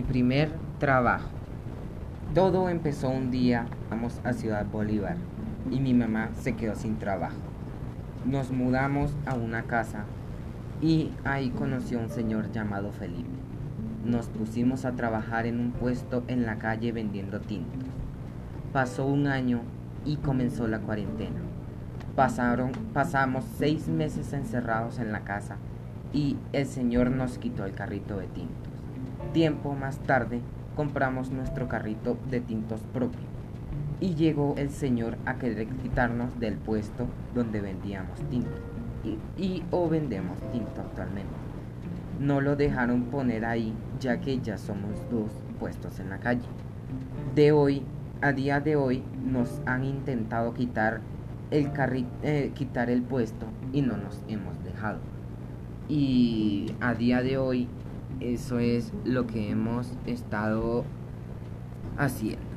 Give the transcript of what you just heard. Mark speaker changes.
Speaker 1: primer trabajo. Todo empezó un día, vamos a Ciudad Bolívar y mi mamá se quedó sin trabajo. Nos mudamos a una casa y ahí conoció a un señor llamado Felipe. Nos pusimos a trabajar en un puesto en la calle vendiendo tintos. Pasó un año y comenzó la cuarentena. Pasaron, pasamos seis meses encerrados en la casa y el señor nos quitó el carrito de tintos. Tiempo más tarde compramos nuestro carrito de tintos propio y llegó el señor a querer quitarnos del puesto donde vendíamos tinto y, o vendemos tinto actualmente. No lo dejaron poner ahí ya que ya somos dos puestos en la calle. De hoy, a día de hoy, nos han intentado quitar el eh, quitar el puesto y no nos hemos dejado. Y a día de hoy eso es lo que hemos estado haciendo.